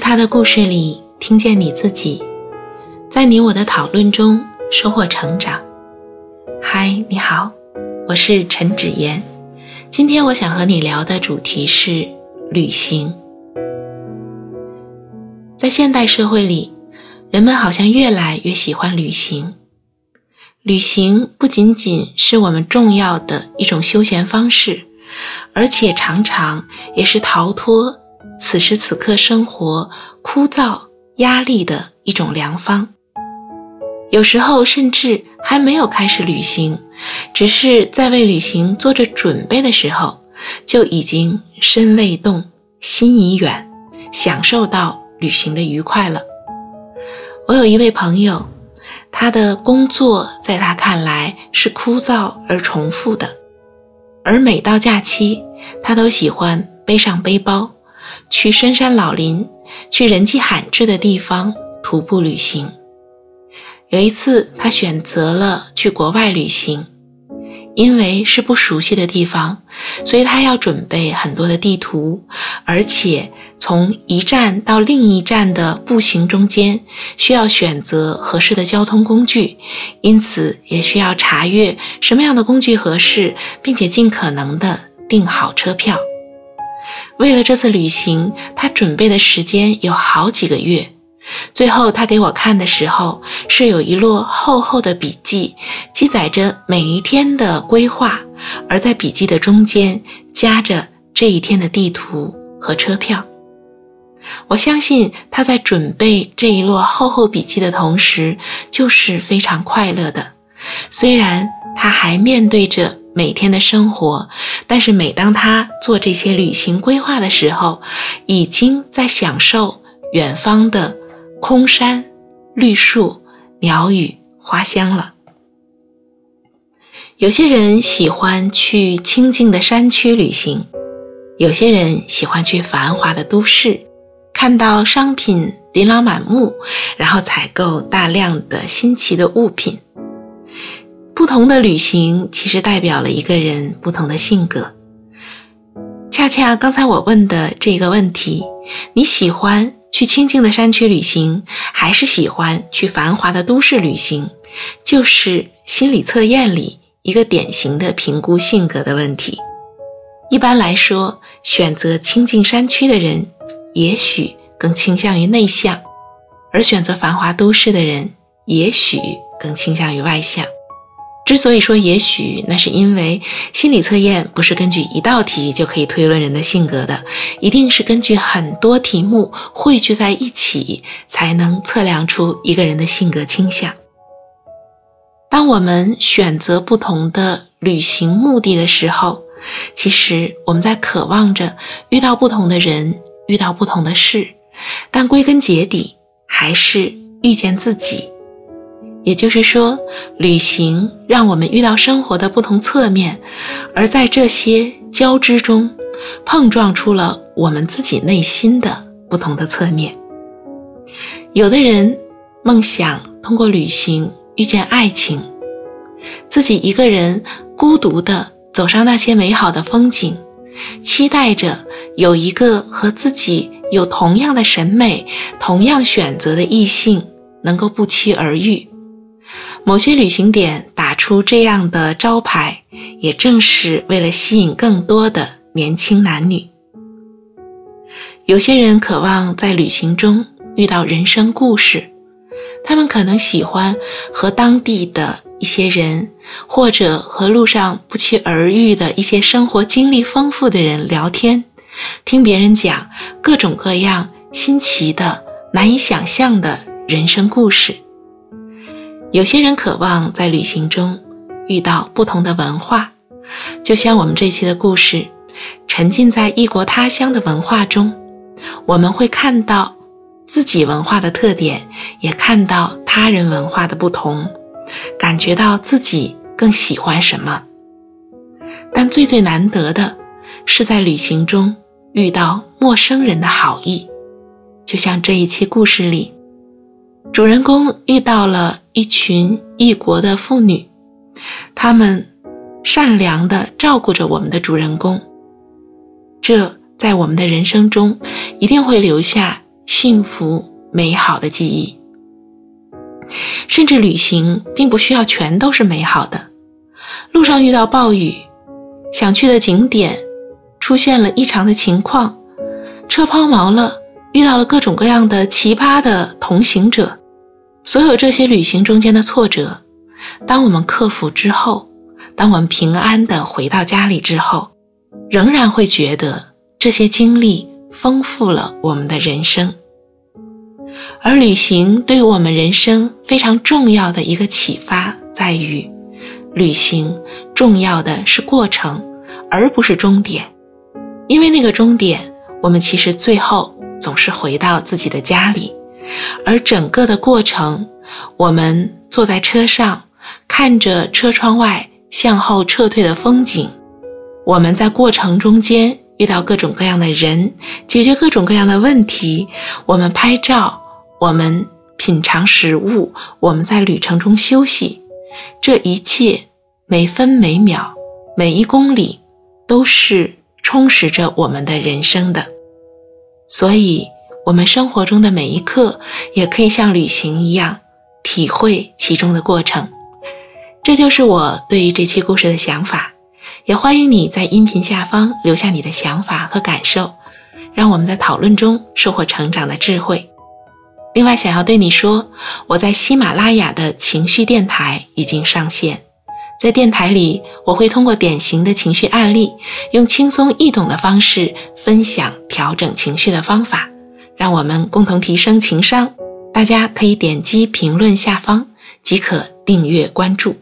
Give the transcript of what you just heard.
他的故事里听见你自己，在你我的讨论中收获成长。嗨，你好，我是陈芷妍。今天我想和你聊的主题是旅行。在现代社会里，人们好像越来越喜欢旅行。旅行不仅仅是我们重要的一种休闲方式，而且常常也是逃脱此时此刻生活枯燥压力的一种良方。有时候甚至还没有开始旅行，只是在为旅行做着准备的时候，就已经身未动，心已远，享受到旅行的愉快了。我有一位朋友。他的工作在他看来是枯燥而重复的，而每到假期，他都喜欢背上背包，去深山老林，去人迹罕至的地方徒步旅行。有一次，他选择了去国外旅行。因为是不熟悉的地方，所以他要准备很多的地图，而且从一站到另一站的步行中间需要选择合适的交通工具，因此也需要查阅什么样的工具合适，并且尽可能的订好车票。为了这次旅行，他准备的时间有好几个月。最后，他给我看的时候，是有一摞厚厚的笔记，记载着每一天的规划，而在笔记的中间夹着这一天的地图和车票。我相信他在准备这一摞厚厚笔记的同时，就是非常快乐的。虽然他还面对着每天的生活，但是每当他做这些旅行规划的时候，已经在享受远方的。空山、绿树、鸟语、花香了。有些人喜欢去清静的山区旅行，有些人喜欢去繁华的都市，看到商品琳琅满目，然后采购大量的新奇的物品。不同的旅行其实代表了一个人不同的性格。恰恰刚才我问的这个问题，你喜欢？去清静的山区旅行，还是喜欢去繁华的都市旅行，就是心理测验里一个典型的评估性格的问题。一般来说，选择清静山区的人，也许更倾向于内向；而选择繁华都市的人，也许更倾向于外向。之所以说也许，那是因为心理测验不是根据一道题就可以推论人的性格的，一定是根据很多题目汇聚在一起，才能测量出一个人的性格倾向。当我们选择不同的旅行目的的时候，其实我们在渴望着遇到不同的人，遇到不同的事，但归根结底还是遇见自己。也就是说，旅行让我们遇到生活的不同侧面，而在这些交织中，碰撞出了我们自己内心的不同的侧面。有的人梦想通过旅行遇见爱情，自己一个人孤独地走上那些美好的风景，期待着有一个和自己有同样的审美、同样选择的异性能够不期而遇。某些旅行点打出这样的招牌，也正是为了吸引更多的年轻男女。有些人渴望在旅行中遇到人生故事，他们可能喜欢和当地的一些人，或者和路上不期而遇的一些生活经历丰富的人聊天，听别人讲各种各样新奇的、难以想象的人生故事。有些人渴望在旅行中遇到不同的文化，就像我们这期的故事，沉浸在异国他乡的文化中，我们会看到自己文化的特点，也看到他人文化的不同，感觉到自己更喜欢什么。但最最难得的是在旅行中遇到陌生人的好意，就像这一期故事里。主人公遇到了一群异国的妇女，她们善良地照顾着我们的主人公。这在我们的人生中一定会留下幸福、美好的记忆。甚至旅行并不需要全都是美好的，路上遇到暴雨，想去的景点出现了异常的情况，车抛锚了，遇到了各种各样的奇葩的同行者，所有这些旅行中间的挫折，当我们克服之后，当我们平安的回到家里之后，仍然会觉得这些经历丰富了我们的人生。而旅行对于我们人生非常重要的一个启发在于，旅行重要的是过程，而不是终点。因为那个终点，我们其实最后总是回到自己的家里，而整个的过程，我们坐在车上，看着车窗外向后撤退的风景，我们在过程中间遇到各种各样的人，解决各种各样的问题，我们拍照。我们品尝食物，我们在旅程中休息，这一切每分每秒、每一公里都是充实着我们的人生的。所以，我们生活中的每一刻也可以像旅行一样，体会其中的过程。这就是我对于这期故事的想法。也欢迎你在音频下方留下你的想法和感受，让我们在讨论中收获成长的智慧。另外，想要对你说，我在喜马拉雅的情绪电台已经上线。在电台里，我会通过典型的情绪案例，用轻松易懂的方式分享调整情绪的方法，让我们共同提升情商。大家可以点击评论下方即可订阅关注。